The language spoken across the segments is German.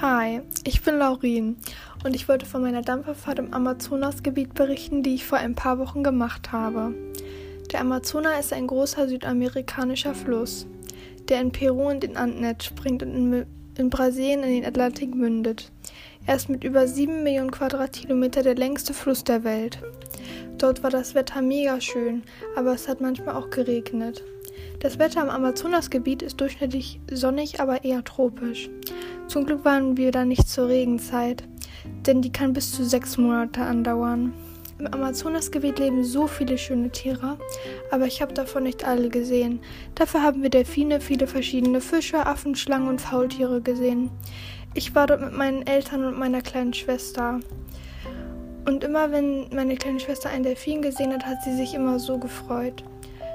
Hi, ich bin Laurin und ich wollte von meiner Dampferfahrt im Amazonasgebiet berichten, die ich vor ein paar Wochen gemacht habe. Der Amazonas ist ein großer südamerikanischer Fluss, der in Peru und den Anden entspringt und in, in Brasilien in den Atlantik mündet. Er ist mit über 7 Millionen Quadratkilometer der längste Fluss der Welt. Dort war das Wetter mega schön, aber es hat manchmal auch geregnet. Das Wetter im Amazonasgebiet ist durchschnittlich sonnig, aber eher tropisch. Zum Glück waren wir da nicht zur Regenzeit, denn die kann bis zu sechs Monate andauern. Im Amazonasgebiet leben so viele schöne Tiere, aber ich habe davon nicht alle gesehen. Dafür haben wir Delfine, viele verschiedene Fische, Affen, Schlangen und Faultiere gesehen. Ich war dort mit meinen Eltern und meiner kleinen Schwester. Und immer wenn meine kleine Schwester einen Delfin gesehen hat, hat sie sich immer so gefreut.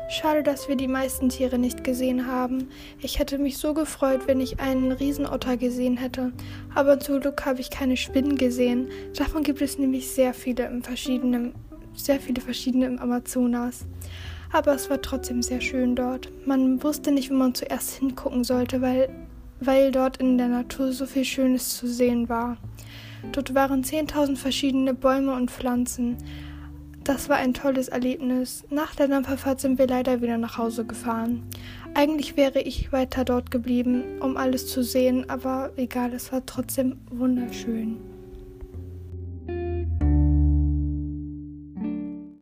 Schade, dass wir die meisten Tiere nicht gesehen haben. Ich hätte mich so gefreut, wenn ich einen Riesenotter gesehen hätte. Aber zum Glück habe ich keine Spinnen gesehen. Davon gibt es nämlich sehr viele im verschiedenen, sehr viele verschiedene im Amazonas. Aber es war trotzdem sehr schön dort. Man wusste nicht, wo man zuerst hingucken sollte, weil, weil dort in der Natur so viel Schönes zu sehen war. Dort waren 10.000 verschiedene Bäume und Pflanzen. Das war ein tolles Erlebnis. Nach der Dampferfahrt sind wir leider wieder nach Hause gefahren. Eigentlich wäre ich weiter dort geblieben, um alles zu sehen, aber egal, es war trotzdem wunderschön.